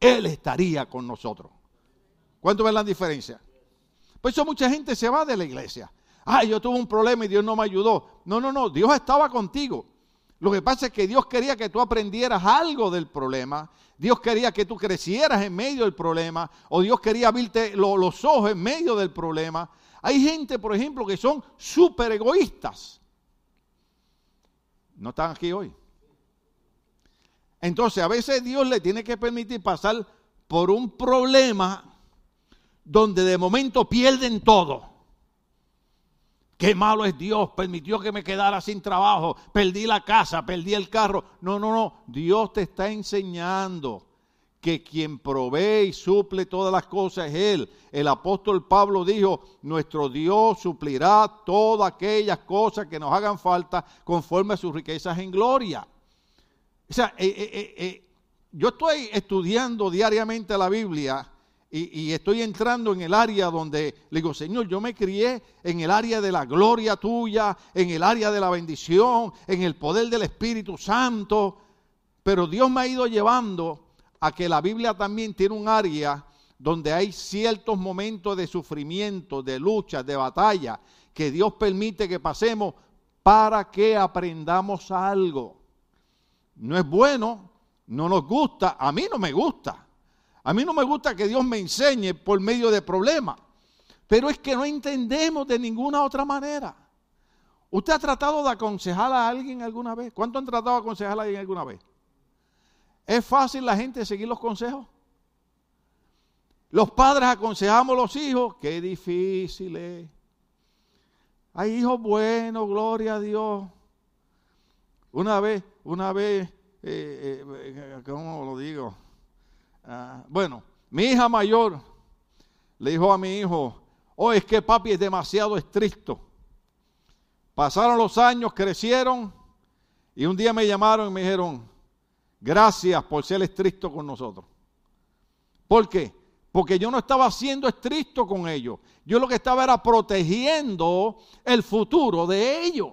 Él estaría con nosotros. ¿Cuánto ven la diferencia? Por eso mucha gente se va de la iglesia. Ah, yo tuve un problema y Dios no me ayudó. No, no, no, Dios estaba contigo. Lo que pasa es que Dios quería que tú aprendieras algo del problema. Dios quería que tú crecieras en medio del problema. O Dios quería abrirte los ojos en medio del problema. Hay gente, por ejemplo, que son súper egoístas. No están aquí hoy. Entonces, a veces Dios le tiene que permitir pasar por un problema donde de momento pierden todo. Qué malo es Dios, permitió que me quedara sin trabajo, perdí la casa, perdí el carro. No, no, no, Dios te está enseñando que quien provee y suple todas las cosas es Él. El apóstol Pablo dijo, nuestro Dios suplirá todas aquellas cosas que nos hagan falta conforme a sus riquezas en gloria. O sea, eh, eh, eh, yo estoy estudiando diariamente la Biblia y, estoy entrando en el área donde le digo, Señor, yo me crié en el área de la gloria tuya, en el área de la bendición, en el poder del Espíritu Santo, pero Dios me ha ido llevando a que la Biblia también tiene un área donde hay ciertos momentos de sufrimiento, de lucha, de batalla, que Dios permite que pasemos para que aprendamos algo. No es bueno, no nos gusta, a mí no me gusta. A mí no me gusta que Dios me enseñe por medio de problemas, pero es que no entendemos de ninguna otra manera. ¿Usted ha tratado de aconsejar a alguien alguna vez? ¿Cuánto han tratado de aconsejar a alguien alguna vez? ¿Es fácil la gente seguir los consejos? Los padres aconsejamos a los hijos, qué difícil es. Hay hijos buenos, gloria a Dios. Una vez, una vez, eh, eh, ¿cómo lo digo? Ah, bueno, mi hija mayor le dijo a mi hijo, oh, es que papi es demasiado estricto. Pasaron los años, crecieron y un día me llamaron y me dijeron, gracias por ser estricto con nosotros. ¿Por qué? Porque yo no estaba siendo estricto con ellos. Yo lo que estaba era protegiendo el futuro de ellos.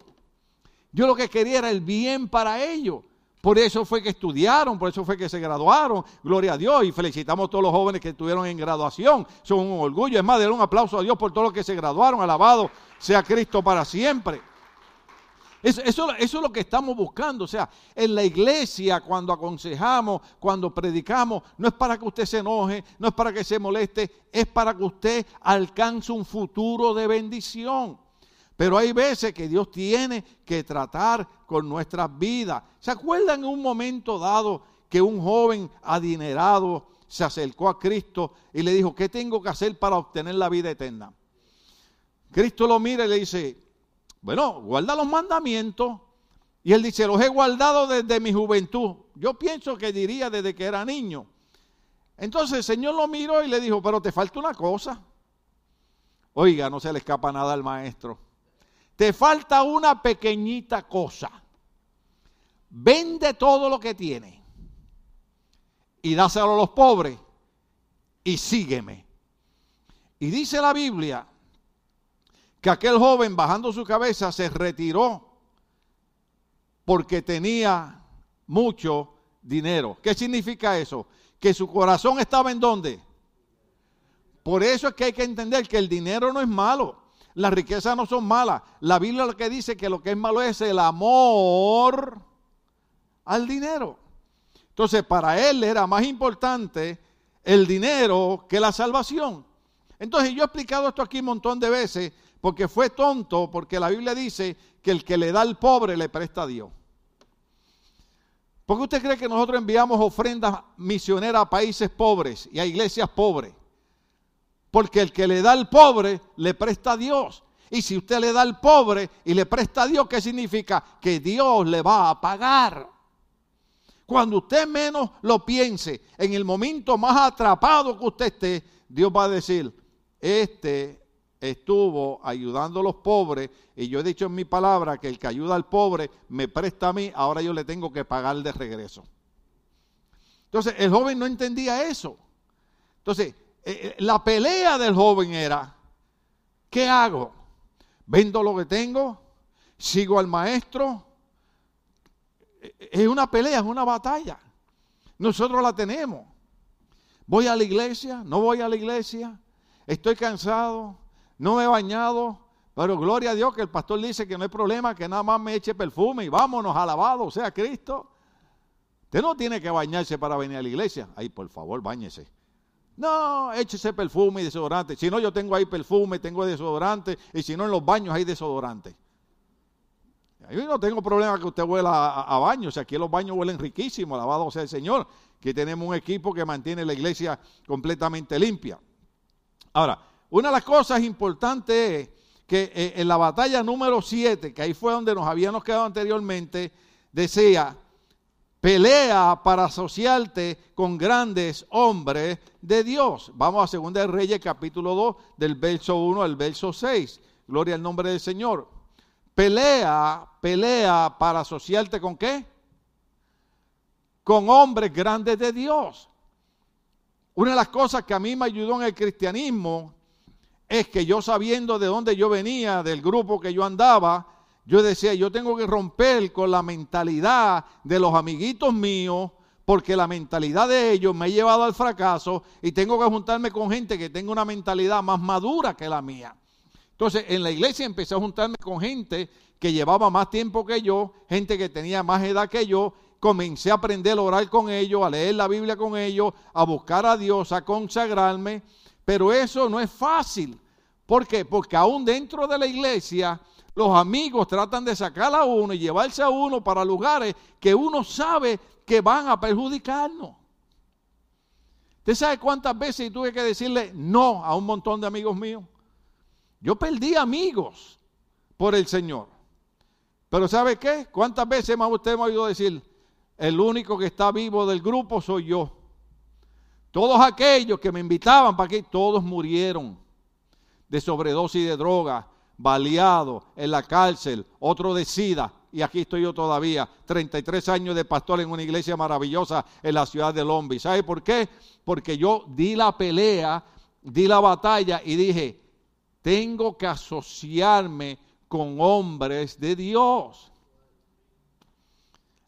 Yo lo que quería era el bien para ellos. Por eso fue que estudiaron, por eso fue que se graduaron. Gloria a Dios y felicitamos a todos los jóvenes que estuvieron en graduación. Son un orgullo. Es más, denle un aplauso a Dios por todos los que se graduaron. Alabado sea Cristo para siempre. Eso, eso, es lo que estamos buscando. O sea, en la iglesia, cuando aconsejamos, cuando predicamos, no es para que usted se enoje, no es para que se moleste, es para que usted alcance un futuro de bendición. Pero hay veces que Dios tiene que tratar con nuestras vidas. ¿Se acuerdan en un momento dado que un joven adinerado se acercó a Cristo y le dijo, ¿qué tengo que hacer para obtener la vida eterna? Cristo lo mira y le dice, bueno, guarda los mandamientos. Y él dice, los he guardado desde mi juventud. Yo pienso que diría desde que era niño. Entonces el Señor lo miró y le dijo, pero te falta una cosa. Oiga, no se le escapa nada al maestro. Te falta una pequeñita cosa. Vende todo lo que tiene y dáselo a los pobres y sígueme. Y dice la Biblia que aquel joven bajando su cabeza se retiró porque tenía mucho dinero. ¿Qué significa eso? Que su corazón estaba en dónde. Por eso es que hay que entender que el dinero no es malo. Las riquezas no son malas. La Biblia lo que dice que lo que es malo es el amor al dinero. Entonces, para él era más importante el dinero que la salvación. Entonces, yo he explicado esto aquí un montón de veces porque fue tonto, porque la Biblia dice que el que le da al pobre le presta a Dios. ¿Por qué usted cree que nosotros enviamos ofrendas misioneras a países pobres y a iglesias pobres? Porque el que le da al pobre le presta a Dios. Y si usted le da al pobre y le presta a Dios, ¿qué significa? Que Dios le va a pagar. Cuando usted menos lo piense, en el momento más atrapado que usted esté, Dios va a decir, este estuvo ayudando a los pobres y yo he dicho en mi palabra que el que ayuda al pobre me presta a mí, ahora yo le tengo que pagar de regreso. Entonces el joven no entendía eso. Entonces eh, eh, la pelea del joven era, ¿qué hago? ¿Vendo lo que tengo? ¿Sigo al maestro? Eh, es una pelea, es una batalla. Nosotros la tenemos. ¿Voy a la iglesia? ¿No voy a la iglesia? ¿Estoy cansado? ¿No me he bañado? Pero gloria a Dios que el pastor dice que no hay problema, que nada más me eche perfume y vámonos, alabado sea Cristo. Usted no tiene que bañarse para venir a la iglesia. Ay, por favor, bañese. No, échese perfume y desodorante. Si no, yo tengo ahí perfume, tengo desodorante. Y si no, en los baños hay desodorante. Yo no tengo problema que usted huela a, baños. Si aquí los baños huelen riquísimo, alabado sea el Señor. Que tenemos un equipo que mantiene la iglesia completamente limpia. Ahora, una de las cosas importantes es que eh, en la batalla número 7, que ahí fue donde nos habíamos quedado anteriormente, decía, pelea para asociarte con grandes hombres de Dios. Vamos a 2 de Reyes capítulo 2 del verso 1 al verso 6. Gloria al nombre del Señor. Pelea, pelea para asociarte con qué? Con hombres grandes de Dios. Una de las cosas que a mí me ayudó en el cristianismo es que yo sabiendo de dónde yo venía, del grupo que yo andaba, yo decía, yo tengo que romper con la mentalidad de los amiguitos míos, porque la mentalidad de ellos me ha llevado al fracaso y tengo que juntarme con gente que tenga una mentalidad más madura que la mía. Entonces, en la iglesia empecé a juntarme con gente que llevaba más tiempo que yo, gente que tenía más edad que yo. Comencé a aprender a orar con ellos, a leer la Biblia con ellos, a buscar a Dios, a consagrarme. Pero eso no es fácil. ¿Por qué? Porque aún dentro de la iglesia los amigos tratan de sacar a uno y llevarse a uno para lugares que uno sabe que van a perjudicarnos. ¿Usted sabe cuántas veces tuve que decirle no a un montón de amigos míos? Yo perdí amigos por el Señor. Pero ¿sabe qué? ¿Cuántas veces más usted me ha oído decir, el único que está vivo del grupo soy yo? Todos aquellos que me invitaban para aquí, todos murieron de sobredosis de droga, baleado en la cárcel, otro de SIDA, y aquí estoy yo todavía, 33 años de pastor en una iglesia maravillosa en la ciudad de Lombi. ¿Sabe por qué? Porque yo di la pelea, di la batalla y dije, tengo que asociarme con hombres de Dios.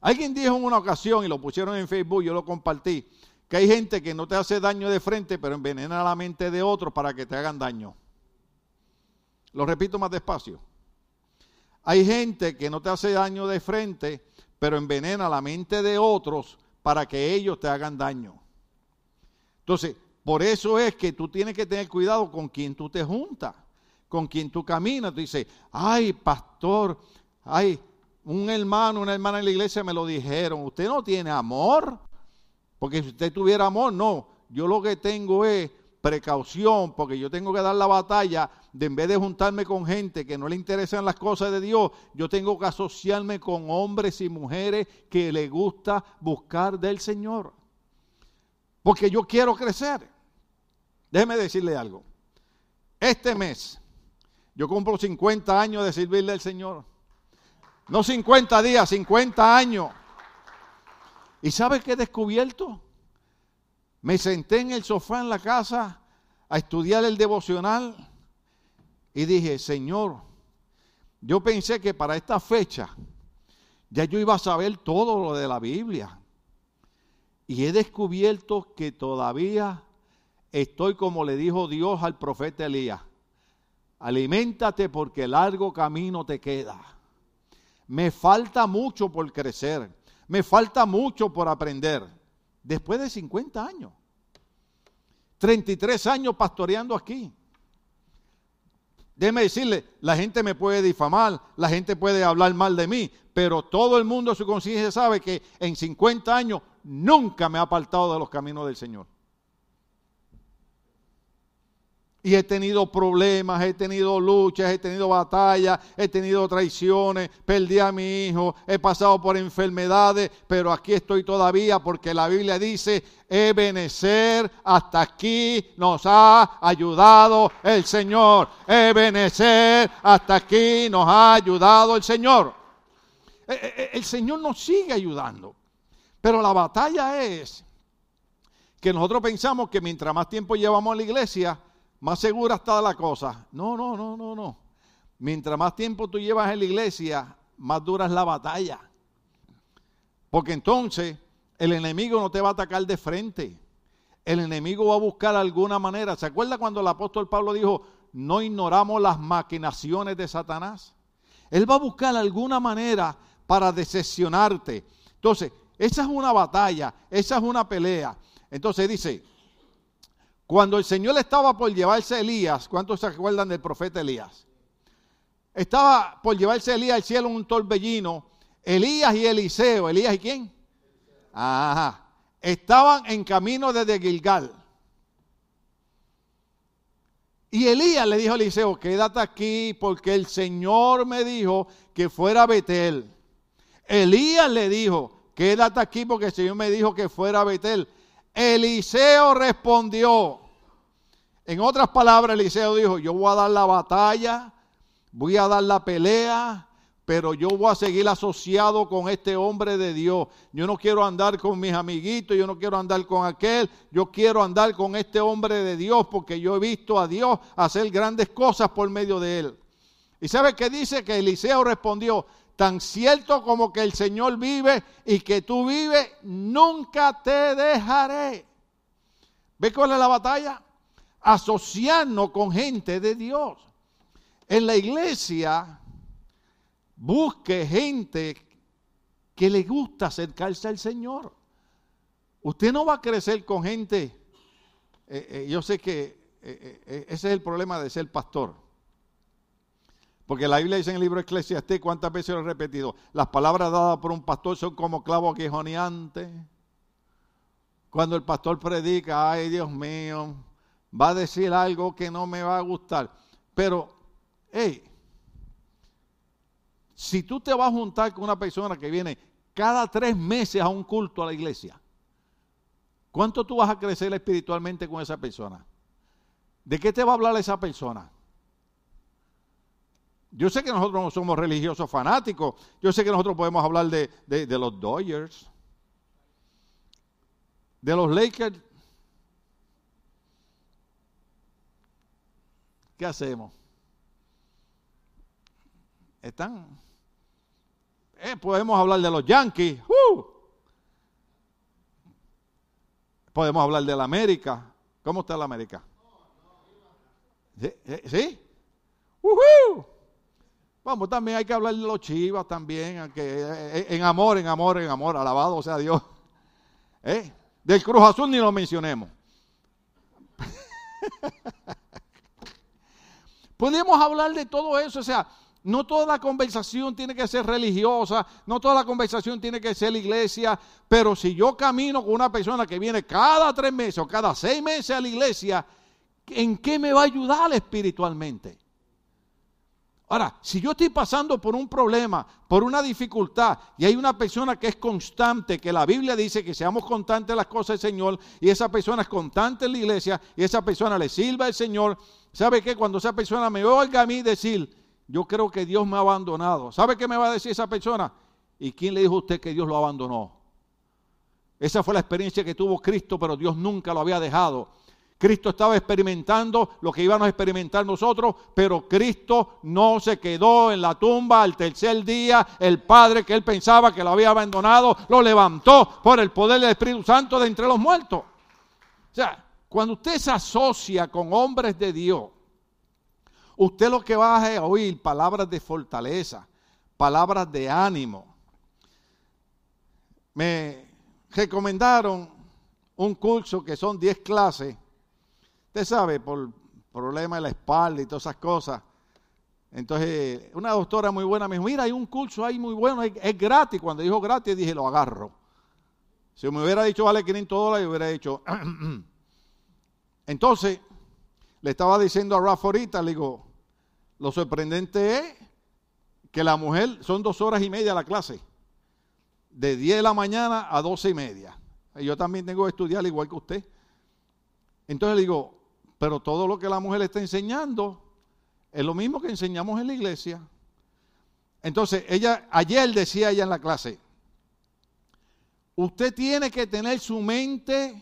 Alguien dijo en una ocasión, y lo pusieron en Facebook, yo lo compartí, que hay gente que no te hace daño de frente, pero envenena la mente de otros para que te hagan daño. Lo repito más despacio. Hay gente que no te hace daño de frente, pero envenena la mente de otros para que ellos te hagan daño. Entonces, por eso es que tú tienes que tener cuidado con quien tú te juntas, con quien tú caminas. Tú dices, ay, pastor, ay, un hermano, una hermana en la iglesia me lo dijeron, usted no tiene amor, porque si usted tuviera amor, no, yo lo que tengo es precaución, porque yo tengo que dar la batalla de en vez de juntarme con gente que no le interesan las cosas de Dios, yo tengo que asociarme con hombres y mujeres que le gusta buscar del Señor. Porque yo quiero crecer. Déjeme decirle algo. Este mes yo cumplo 50 años de servirle al Señor. No 50 días, 50 años. ¿Y sabe qué he descubierto? Me senté en el sofá en la casa a estudiar el devocional y dije, Señor, yo pensé que para esta fecha ya yo iba a saber todo lo de la Biblia. Y he descubierto que todavía estoy como le dijo Dios al profeta Elías. Aliméntate porque largo camino te queda. Me falta mucho por crecer. Me falta mucho por aprender después de 50 años. 33 años pastoreando aquí. Déjeme decirle, la gente me puede difamar, la gente puede hablar mal de mí, pero todo el mundo su conciencia sabe que en 50 años nunca me ha apartado de los caminos del Señor. Y he tenido problemas, he tenido luchas, he tenido batallas, he tenido traiciones, perdí a mi hijo, he pasado por enfermedades, pero aquí estoy todavía porque la Biblia dice, Ebenecer, hasta aquí nos ha ayudado el Señor. Ebenecer, hasta aquí nos ha ayudado el Señor. E, e, e, el Señor nos sigue ayudando. Pero la batalla es que nosotros pensamos que mientras más tiempo llevamos en la iglesia, más segura está la cosa. No, no, no, no, no. Mientras más tiempo tú llevas en la iglesia, más dura es la batalla. Porque entonces el enemigo no te va a atacar de frente. el enemigo va a buscar alguna manera. ¿Se acuerda cuando el apóstol Pablo dijo, no ignoramos las maquinaciones de Satanás? Él va a buscar alguna manera para decepcionarte. Entonces, esa es una batalla, esa es una pelea. Entonces dice, cuando el Señor estaba por llevarse a Elías, ¿cuántos se acuerdan del profeta Elías? Estaba por llevarse a Elías al cielo un torbellino, Elías y Eliseo, Elías y quién? Ajá. Estaban en camino desde Gilgal. Y Elías le dijo a Eliseo, quédate aquí porque el Señor me dijo que fuera a Betel. Elías le dijo, quédate aquí porque el Señor me dijo que fuera a Betel. Eliseo respondió. En otras palabras, Eliseo dijo, yo voy a dar la batalla, voy a dar la pelea, pero yo voy a seguir asociado con este hombre de Dios. Yo no quiero andar con mis amiguitos, yo no quiero andar con aquel, yo quiero andar con este hombre de Dios porque yo he visto a Dios hacer grandes cosas por medio de él. ¿Y sabe qué dice? Que Eliseo respondió, tan cierto como que el Señor vive y que tú vives, nunca te dejaré. ¿Ve cuál es la batalla? Asociarnos con gente de Dios. En la iglesia Busque gente que le gusta acercarse al Señor. Usted no va a crecer con gente. Eh, eh, yo sé que eh, ese es el problema de ser pastor. Porque la Biblia dice en el libro Eclesiastés, ¿cuántas veces lo he repetido? Las palabras dadas por un pastor son como clavos aguijoneantes. Cuando el pastor predica, ay Dios mío, va a decir algo que no me va a gustar. Pero, hey, si tú te vas a juntar con una persona que viene cada tres meses a un culto a la iglesia, ¿cuánto tú vas a crecer espiritualmente con esa persona? ¿De qué te va a hablar esa persona? Yo sé que nosotros no somos religiosos fanáticos. Yo sé que nosotros podemos hablar de, de los Dodgers, de los Lakers. ¿Qué hacemos? Están eh, podemos hablar de los Yankees. ¡uh! Podemos hablar de la América. ¿Cómo está la América? ¿Sí? Vamos, también hay que hablar de los chivas también, que, eh, en amor, en amor, en amor, alabado sea Dios. ¿Eh? Del Cruz Azul ni lo mencionemos. Podemos hablar de todo eso, o sea, no toda la conversación tiene que ser religiosa, no toda la conversación tiene que ser la iglesia, pero si yo camino con una persona que viene cada tres meses o cada seis meses a la iglesia, ¿en qué me va a ayudar espiritualmente? Ahora, si yo estoy pasando por un problema, por una dificultad, y hay una persona que es constante, que la Biblia dice que seamos constantes en las cosas del Señor, y esa persona es constante en la iglesia, y esa persona le sirva al Señor, ¿sabe qué? Cuando esa persona me oiga a mí decir, yo creo que Dios me ha abandonado. ¿Sabe qué me va a decir esa persona? ¿Y quién le dijo a usted que Dios lo abandonó? Esa fue la experiencia que tuvo Cristo, pero Dios nunca lo había dejado. Cristo estaba experimentando lo que íbamos a experimentar nosotros, pero Cristo no se quedó en la tumba al tercer día. El Padre que él pensaba que lo había abandonado, lo levantó por el poder del Espíritu Santo de entre los muertos. O sea, cuando usted se asocia con hombres de Dios, Usted lo que va a oír palabras de fortaleza, palabras de ánimo. Me recomendaron un curso que son 10 clases. Usted sabe, por problema de la espalda y todas esas cosas. Entonces, una doctora muy buena me dijo, mira, hay un curso ahí muy bueno, es, gratis. Cuando dijo gratis, dije, lo agarro. Si me hubiera dicho vale 500 dólares, yo hubiera dicho. Entonces, le estaba diciendo a Rafa ahorita, le digo, lo sorprendente es que la mujer son dos horas y media la clase, de 10 de la mañana a 12 y media. yo también tengo que estudiar igual que usted. Entonces le digo, pero todo lo que la mujer está enseñando es lo mismo que enseñamos en la iglesia. Entonces, ella, ayer decía ella en la clase, usted tiene que tener su mente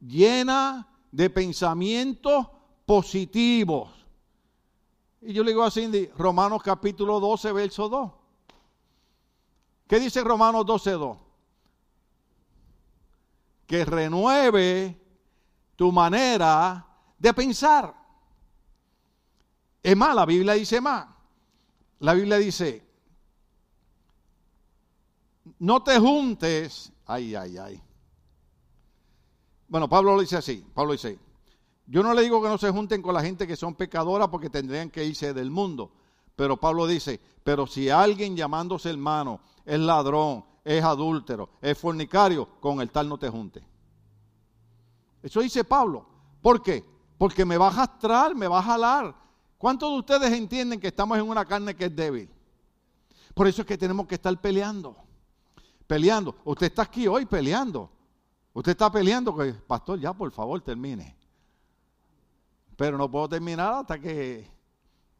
llena de pensamientos positivos. Y yo le digo a Cindy, Romanos capítulo 12, verso 2. ¿Qué dice Romanos 12, 2? Que renueve tu manera de pensar. Es más, la Biblia dice más. La Biblia dice, no te juntes, ay, ay, ay. Bueno, Pablo lo dice así, Pablo dice, yo no le digo que no se junten con la gente que son pecadoras porque tendrían que irse del mundo, pero Pablo dice, pero si alguien llamándose hermano es ladrón, es adúltero, es fornicario, con el tal no te junte. Eso dice Pablo. ¿Por qué? Porque me va a arrastrar, me va a jalar. ¿Cuántos de ustedes entienden que estamos en una carne que es débil? Por eso es que tenemos que estar peleando. Peleando. Usted está aquí hoy peleando. Usted está peleando que, pastor, ya por favor termine. Pero no puedo terminar hasta que...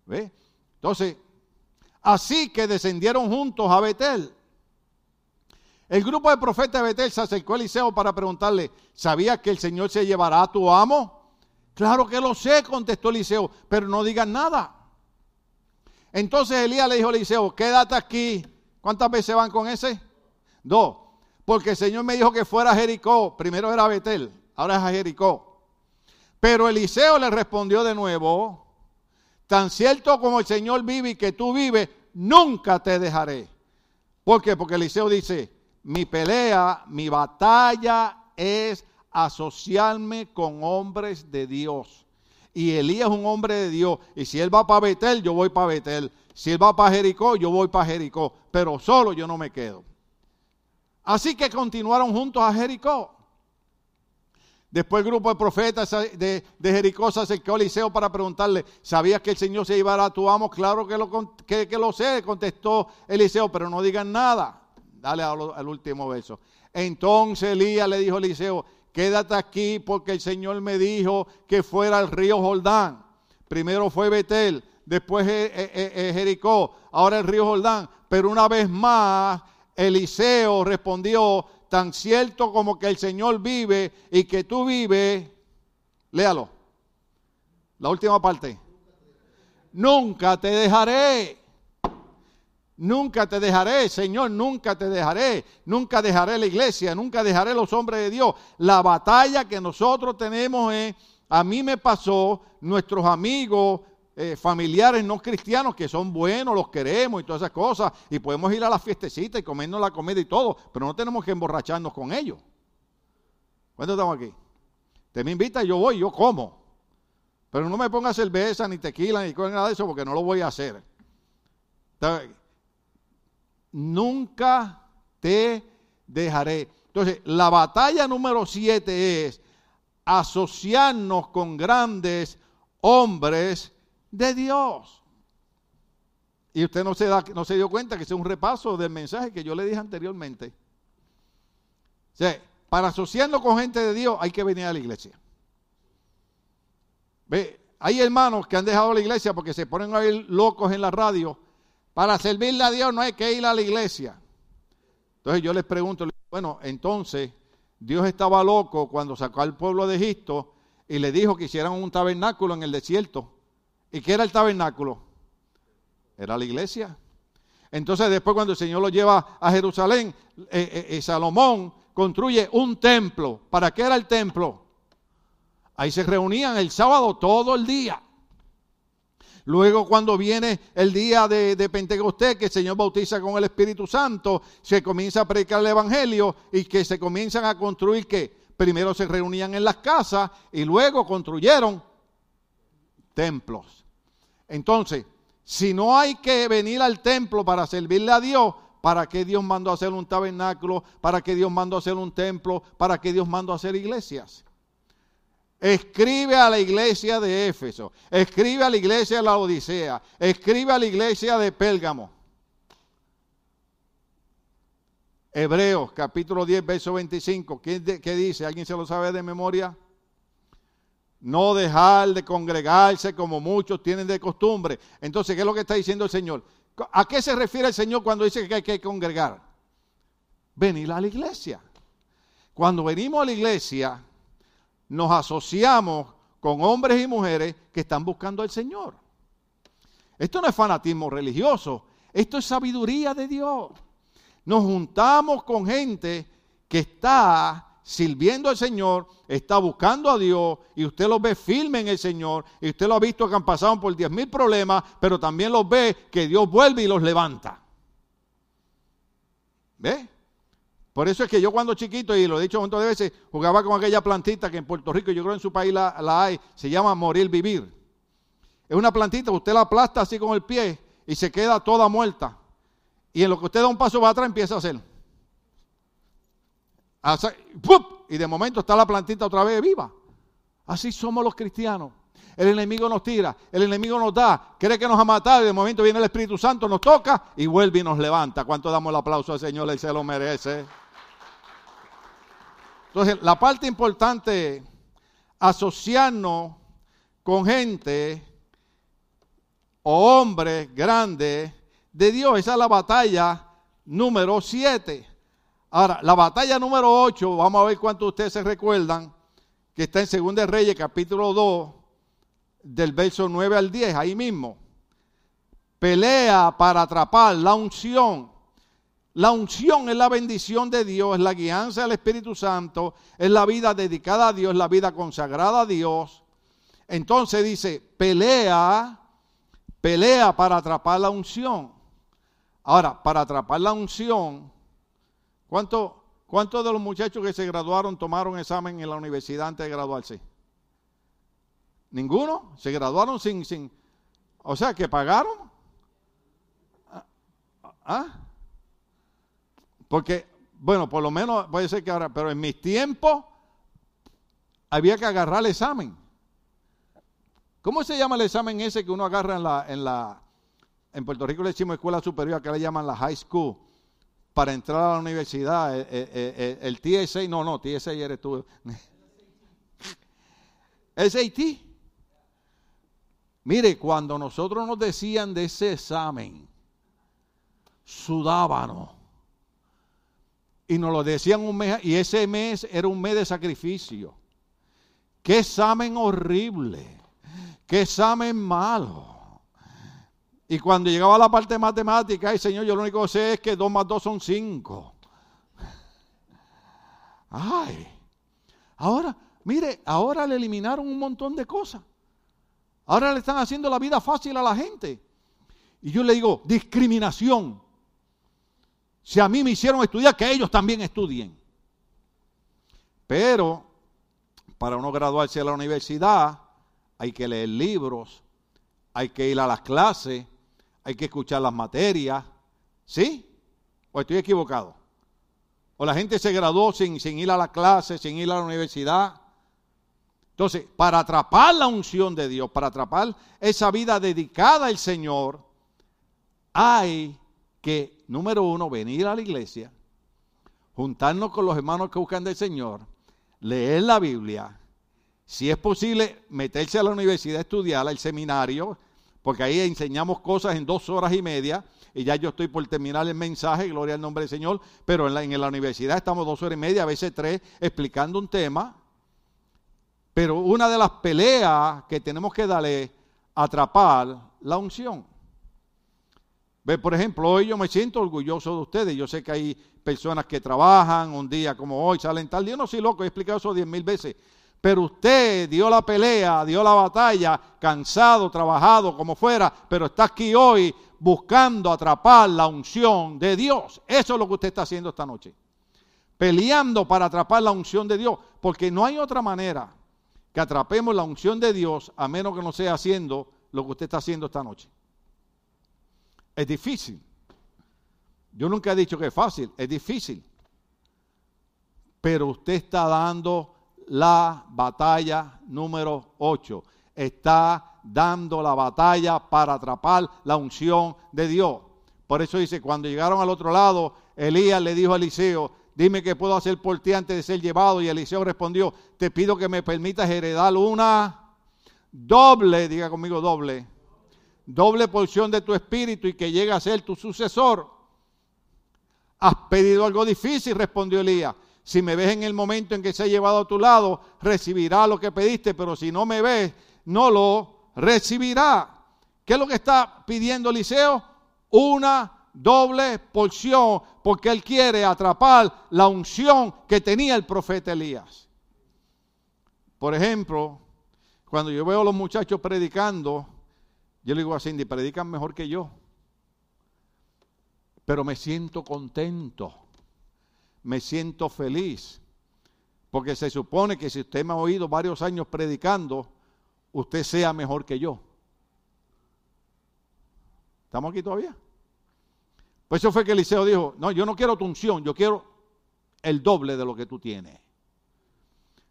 ¿Ve? Entonces, así que descendieron juntos a Betel. El grupo de profetas de Betel se acercó a Eliseo para preguntarle, ¿sabías que el Señor se llevará a tu amo? Claro que lo sé, contestó Eliseo, pero no digas nada. Entonces Elías le dijo a Eliseo, quédate aquí. ¿Cuántas veces van con ese? Dos. Porque el Señor me dijo que fuera a Jericó. Primero era Betel, ahora es a Jericó. Pero Eliseo le respondió de nuevo, tan cierto como el Señor vive y que tú vives, nunca te dejaré. ¿Por qué? Porque Eliseo dice, mi pelea, mi batalla es asociarme con hombres de Dios. Y Elías es un hombre de Dios. Y si él va para Betel, yo voy para Betel. Si él va para Jericó, yo voy para Jericó. Pero solo yo no me quedo. Así que continuaron juntos a Jericó. Después el grupo de profetas de, Jericó se acercó a Eliseo para preguntarle, ¿sabías que el Señor se llevará a tu amo? Claro que lo, que, lo sé, contestó Eliseo, pero no digan nada. Dale al, al último verso. Entonces Elías le dijo a Eliseo, quédate aquí porque el Señor me dijo que fuera al río Jordán. Primero fue Betel, después Jericó, ahora el río Jordán. Pero una vez más, Eliseo respondió, tan cierto como que el Señor vive y que tú vives, léalo, la última parte, nunca te dejaré. Nunca te dejaré, Señor, nunca te dejaré. Nunca dejaré la iglesia, nunca dejaré los hombres de Dios. La batalla que nosotros tenemos es, a mí me pasó, nuestros amigos, eh, familiares no cristianos que son buenos, los queremos y todas esas cosas, y podemos ir a la fiestecita y comernos la comida y todo, pero no tenemos que emborracharnos con ellos. ¿Cuántos estamos aquí? Te me invita, yo voy, yo como. Pero no me ponga cerveza, ni tequila, ni nada de eso, porque no lo voy a hacer nunca te dejaré. Entonces, la batalla número siete es asociarnos con grandes hombres de Dios. Y usted no se, da, no se dio cuenta que es un repaso del mensaje que yo le dije anteriormente. O para asociarnos con gente de Dios hay que venir a la iglesia. Ve, hay hermanos que han dejado la iglesia porque se ponen a ir locos en la radio para servirle a Dios no hay que ir a la iglesia. Entonces yo les pregunto, bueno, entonces Dios estaba loco cuando sacó al pueblo de Egipto y le dijo que hicieran un tabernáculo en el desierto. ¿Y qué era el tabernáculo? Era la iglesia. Entonces después cuando el Señor lo lleva a Jerusalén, eh, eh, eh, Salomón construye un templo. ¿Para qué era el templo? Ahí se reunían el sábado todo el día. Luego cuando viene el día de, Pentecostés, que el Señor bautiza con el Espíritu Santo, se comienza a predicar el Evangelio y que se comienzan a construir que primero se reunían en las casas y luego construyeron templos. Entonces, si no hay que venir al templo para servirle a Dios, ¿para qué Dios mandó a hacer un tabernáculo? ¿Para qué Dios mandó a hacer un templo? ¿Para qué Dios mandó a hacer iglesias? Escribe a la iglesia de Éfeso, escribe a la iglesia de la Odisea, escribe a la iglesia de Pélgamo. Hebreos capítulo 10, verso 25. ¿Qué, ¿Qué, dice? ¿Alguien se lo sabe de memoria? No dejar de congregarse como muchos tienen de costumbre. Entonces, ¿qué es lo que está diciendo el Señor? ¿A qué se refiere el Señor cuando dice que hay que congregar? Venir a la iglesia. Cuando venimos a la iglesia, nos asociamos con hombres y mujeres que están buscando al Señor. Esto no es fanatismo religioso, esto es sabiduría de Dios. Nos juntamos con gente que está sirviendo al Señor, está buscando a Dios y usted los ve firme en el Señor y usted lo ha visto que han pasado por diez mil problemas, pero también los ve que Dios vuelve y los levanta. ¿Ve? Por eso es que yo cuando chiquito, y lo he dicho un montón de veces, jugaba con aquella plantita que en Puerto Rico, yo creo en su país la, la hay, se llama morir vivir. Es una plantita, usted la aplasta así con el pie y se queda toda muerta. Y en lo que usted da un paso para atrás empieza a hacer. Y de momento está la plantita otra vez viva. Así somos los cristianos. El enemigo nos tira, el enemigo nos da, cree que nos ha matado y de momento viene el Espíritu Santo, nos toca y vuelve y nos levanta. ¿Cuánto damos el aplauso al Señor? Él se lo merece. Entonces, la parte importante, asociarnos con gente o hombres grandes de Dios. Esa es la batalla número 7. Ahora, la batalla número 8, vamos a ver cuántos de ustedes se recuerdan, que está en 2 Reyes, capítulo 2, del verso 9 al 10, ahí mismo. Pelea para atrapar la unción. La unción es la bendición de Dios, es la guianza del Espíritu Santo, es la vida dedicada a Dios, la vida consagrada a Dios. Entonces dice, pelea, pelea para atrapar la unción. Ahora, para atrapar la unción, ¿Cuántos de los muchachos que se graduaron tomaron examen en la universidad antes de graduarse? ¿Ninguno? ¿Se graduaron sin, sin, o sea, que pagaron? ¿Ah? Porque, bueno, por lo menos puede ser que ahora, pero en mis tiempos había que agarrar el examen. ¿Cómo se llama el examen ese que uno agarra en la, en la, en Puerto Rico le decimos escuela superior, acá le llaman la high school? para entrar a la universidad, eh, eh, eh, el, TSA, no, no, TSA eres tú. SAT. Mire, cuando nosotros nos decían de ese examen, sudábamos. Y nos lo decían un mes, y ese mes era un mes de sacrificio. Qué examen horrible, qué examen malo. Y cuando llegaba la parte matemática, ay Señor, yo lo único que sé es que 2 más 2 son 5. Ay, ahora, mire, ahora le eliminaron un montón de cosas. Ahora le están haciendo la vida fácil a la gente. Y yo le digo, discriminación. Si a mí me hicieron estudiar, que ellos también estudien. Pero para uno graduarse de la universidad hay que leer libros, hay que ir a las clases, hay que escuchar las materias. ¿Sí? ¿O estoy equivocado? ¿O la gente se graduó sin, ir a la clase, sin ir a la universidad? Entonces, para atrapar la unción de Dios, para atrapar esa vida dedicada al Señor, hay que, número uno, venir a la iglesia, juntarnos con los hermanos que buscan del Señor, leer la Biblia, si es posible, meterse a la universidad, estudiar, al seminario, porque ahí enseñamos cosas en dos horas y media, y ya yo estoy por terminar el mensaje, gloria al nombre del Señor, pero en la, en la universidad estamos dos horas y media, a veces tres, explicando un tema. Pero una de las peleas que tenemos que darle atrapar la unción. Ve, por ejemplo, hoy yo me siento orgulloso de ustedes. Yo sé que hay personas que trabajan un día como hoy, salen tal. Yo no soy loco, he explicado eso diez mil veces. Pero usted dio la pelea, dio la batalla, cansado, trabajado, como fuera, pero está aquí hoy buscando atrapar la unción de Dios. Eso es lo que usted está haciendo esta noche. Peleando para atrapar la unción de Dios, porque no hay otra manera que atrapemos la unción de Dios a menos que no sea haciendo lo que usted está haciendo esta noche. Es difícil. Yo nunca he dicho que es fácil, es difícil. Pero usted está dando la batalla número 8. Está dando la batalla para atrapar la unción de Dios. Por eso dice, cuando llegaron al otro lado, Elías le dijo a Eliseo, dime qué puedo hacer por ti antes de ser llevado. Y Eliseo respondió, te pido que me permitas heredar una doble, diga conmigo doble, doble porción de tu espíritu y que llegue a ser tu sucesor. Has pedido algo difícil, respondió Elías. Si me ves en el momento en que se ha llevado a tu lado, recibirá lo que pediste, pero si no me ves, no lo recibirá. ¿Qué es lo que está pidiendo Eliseo? Una doble porción porque él quiere atrapar la unción que tenía el profeta Elías. Por ejemplo, cuando yo veo a los muchachos predicando, yo le digo a Cindy, predican mejor que yo. Pero me siento contento, me siento feliz, porque se supone que si usted me ha oído varios años predicando, usted sea mejor que yo. ¿Estamos aquí todavía? Pues eso fue que Eliseo dijo, no, yo no quiero tu unción, yo quiero el doble de lo que tú tienes.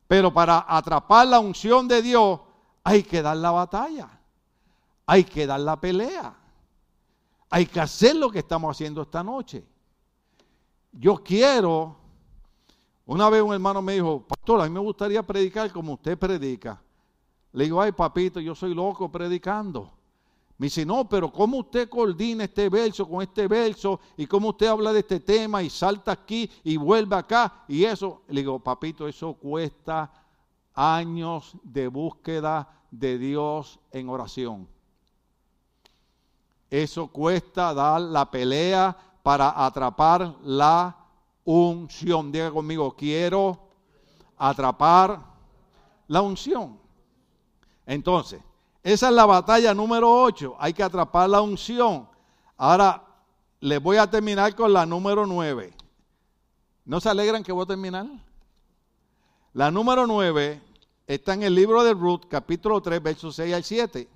Pero para atrapar la unción de Dios hay que dar la batalla, hay que dar la pelea, hay que hacer lo que estamos haciendo esta noche. Yo quiero una vez un hermano me dijo, pastor, a mí me gustaría predicar como usted predica. Le digo, ay papito, yo soy loco predicando. Me dice, no, pero ¿cómo usted coordina este verso con este verso? ¿Y cómo usted habla de este tema y salta aquí y vuelve acá? Y eso, le digo, papito, eso cuesta años de búsqueda de Dios en oración. Eso cuesta dar la pelea para atrapar la unción. Diga conmigo, quiero atrapar la unción. Entonces, esa es la batalla número 8. Hay que atrapar la unción. Ahora, les voy a terminar con la número 9. ¿No se alegran que voy a terminar? La número 9 está en el libro de Ruth, capítulo 3, versos 6 al 7.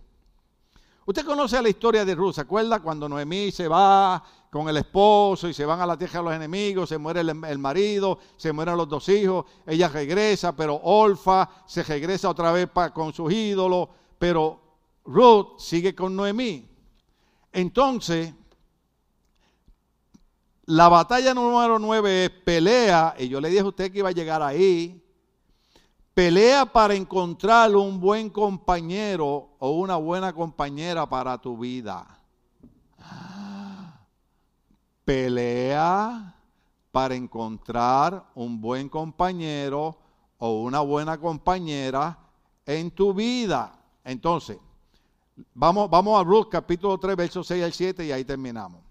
Usted conoce la historia de Ruth, ¿se acuerda? Cuando Noemí se va con el esposo y se van a la tierra de los enemigos, se muere el, marido, se mueren los dos hijos, ella regresa, pero Olfa se regresa otra vez con sus ídolos, pero Ruth sigue con Noemí. Entonces, la batalla número 9 es pelea, y yo le dije a usted que iba a llegar ahí, Pelea para encontrar un buen compañero o una buena compañera para tu vida. Pelea para encontrar un buen compañero o una buena compañera en tu vida. Entonces, vamos, vamos a Ruth capítulo 3, versos 6 al 7 y ahí terminamos.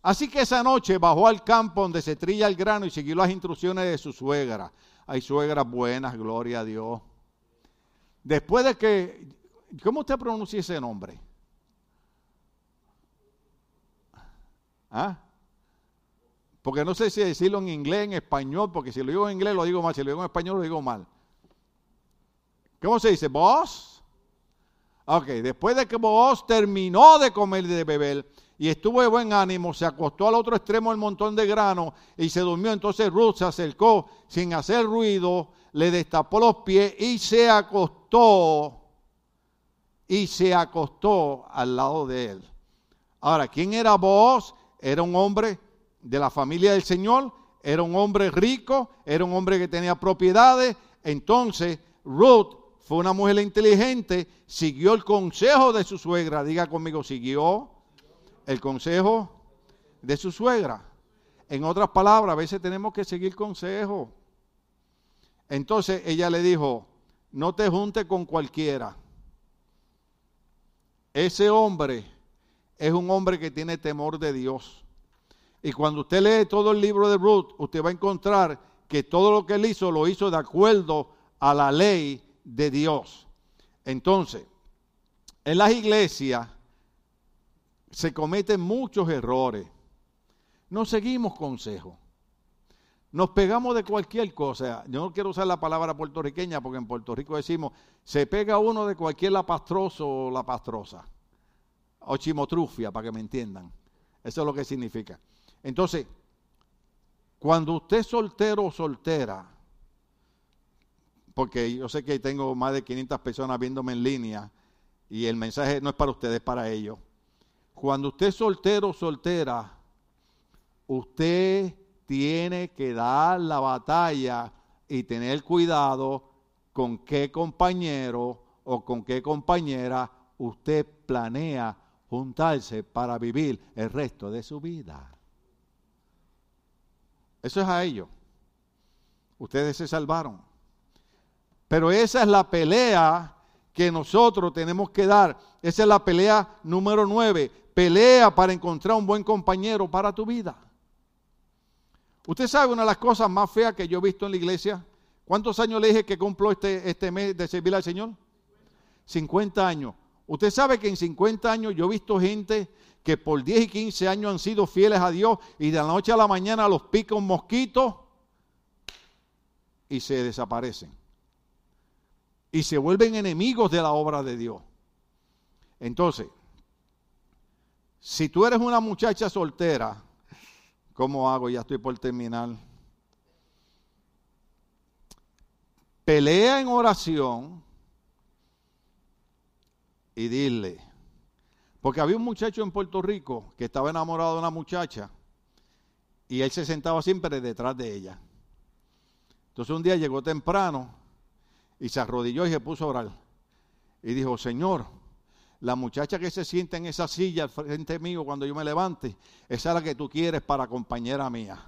Así que esa noche bajó al campo donde se trilla el grano y siguió las instrucciones de su suegra. Hay suegras buenas, gloria a Dios. Después de que, ¿cómo usted pronuncia ese nombre? ¿Ah? Porque no sé si decirlo en inglés, en español, porque si lo digo en inglés lo digo mal, si lo digo en español lo digo mal. ¿Cómo se dice? ¿Vos? Ok, después de que vos terminó de comer y de beber, y estuvo de buen ánimo, se acostó al otro extremo del montón de grano y se durmió. Entonces Ruth se acercó sin hacer ruido, le destapó los pies y se acostó y se acostó al lado de él. Ahora, ¿quién era vos? Era un hombre de la familia del Señor, era un hombre rico, era un hombre que tenía propiedades. Entonces Ruth fue una mujer inteligente, siguió el consejo de su suegra. Diga conmigo, siguió el consejo de su suegra. En otras palabras, a veces tenemos que seguir consejo. Entonces ella le dijo, no te junte con cualquiera. Ese hombre es un hombre que tiene temor de Dios. Y cuando usted lee todo el libro de Ruth, usted va a encontrar que todo lo que él hizo lo hizo de acuerdo a la ley de Dios. Entonces, en las iglesias se cometen muchos errores. No seguimos consejos. Nos pegamos de cualquier cosa. Yo no quiero usar la palabra puertorriqueña porque en Puerto Rico decimos, se pega uno de cualquier lapastroso o lapastrosa. O chimotrufia, para que me entiendan. Eso es lo que significa. Entonces, cuando usted es soltero o soltera, porque yo sé que tengo más de 500 personas viéndome en línea y el mensaje no es para ustedes, es para ellos. Cuando usted es soltero o soltera, usted tiene que dar la batalla y tener cuidado con qué compañero o con qué compañera usted planea juntarse para vivir el resto de su vida. Eso es a ellos. Ustedes se salvaron. Pero esa es la pelea que nosotros tenemos que dar. Esa es la pelea número nueve. Pelea para encontrar un buen compañero para tu vida. Usted sabe una de las cosas más feas que yo he visto en la iglesia. ¿Cuántos años le dije que cumplo este, este mes de servir al Señor? 50 años. Usted sabe que en 50 años yo he visto gente que por 10 y 15 años han sido fieles a Dios y de la noche a la mañana los pica un mosquito y se desaparecen. Y se vuelven enemigos de la obra de Dios. Entonces, si tú eres una muchacha soltera, ¿cómo hago? Ya estoy por terminar. Pelea en oración y dile, porque había un muchacho en Puerto Rico que estaba enamorado de una muchacha y él se sentaba siempre detrás de ella. Entonces un día llegó temprano y se arrodilló y se puso a orar. Y dijo, Señor, la muchacha que se sienta en esa silla al frente mío cuando yo me levante, esa es la que tú quieres para compañera mía.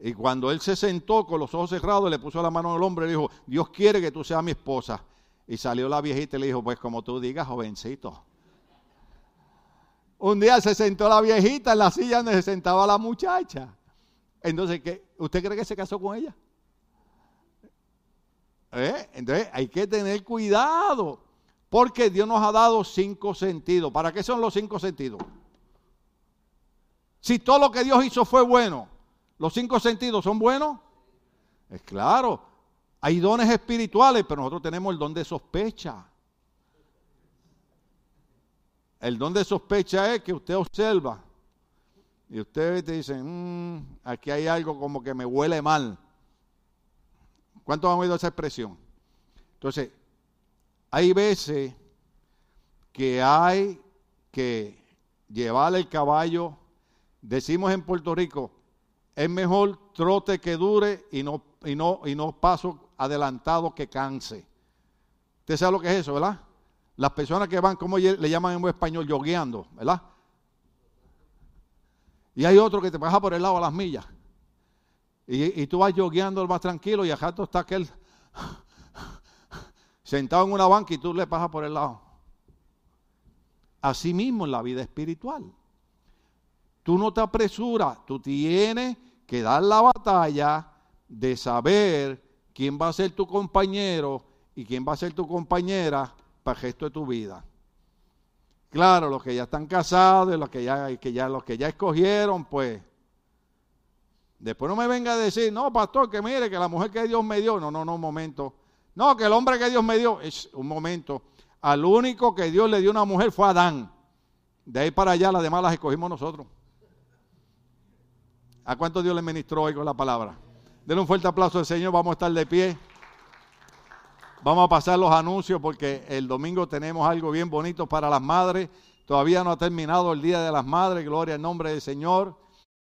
Y cuando él se sentó con los ojos cerrados, le puso la mano el hombre y le dijo, Dios quiere que tú seas mi esposa. Y salió la viejita y le dijo, pues como tú digas, jovencito. Un día se sentó la viejita en la silla donde se sentaba la muchacha. Entonces, ¿qué? ¿usted cree que se casó con ella? ¿Eh? Entonces, hay que tener cuidado. Porque Dios nos ha dado cinco sentidos. ¿Para qué son los cinco sentidos? Si todo lo que Dios hizo fue bueno, ¿los cinco sentidos son buenos? Es claro. Hay dones espirituales, pero nosotros tenemos el don de sospecha. El don de sospecha es que usted observa y usted te dice, mm, aquí hay algo como que me huele mal. ¿Cuántos han oído esa expresión? Entonces, hay veces que hay que llevar el caballo, decimos en Puerto Rico, es mejor trote que dure y no, y no, y no paso adelantado que canse. Usted sabe lo que es eso, ¿verdad? Las personas que van, como le llaman en español, yogueando, ¿verdad? Y hay otro que te pasa por el lado a las millas. Y, tú vas yogueando más tranquilo y al rato está aquel sentado en una banca y tú le pasas por el lado. Así mismo en la vida espiritual. Tú no te apresuras, tú tienes que dar la batalla de saber quién va a ser tu compañero y quién va a ser tu compañera para el resto de tu vida. Claro, los que ya están casados, los que ya, que ya, los que ya escogieron, pues. Después no me venga a decir, no, pastor, que mire, que la mujer que Dios me dio. No, no, no, un momento. No, que el hombre que Dios me dio, es un momento. Al único que Dios le dio una mujer fue Adán. De ahí para allá, las demás las escogimos nosotros. ¿A cuánto Dios le ministró hoy con la palabra? Denle un fuerte aplauso al Señor, vamos a estar de pie. Vamos a pasar los anuncios porque el domingo tenemos algo bien bonito para las madres. Todavía no ha terminado el Día de las Madres, gloria al nombre del Señor.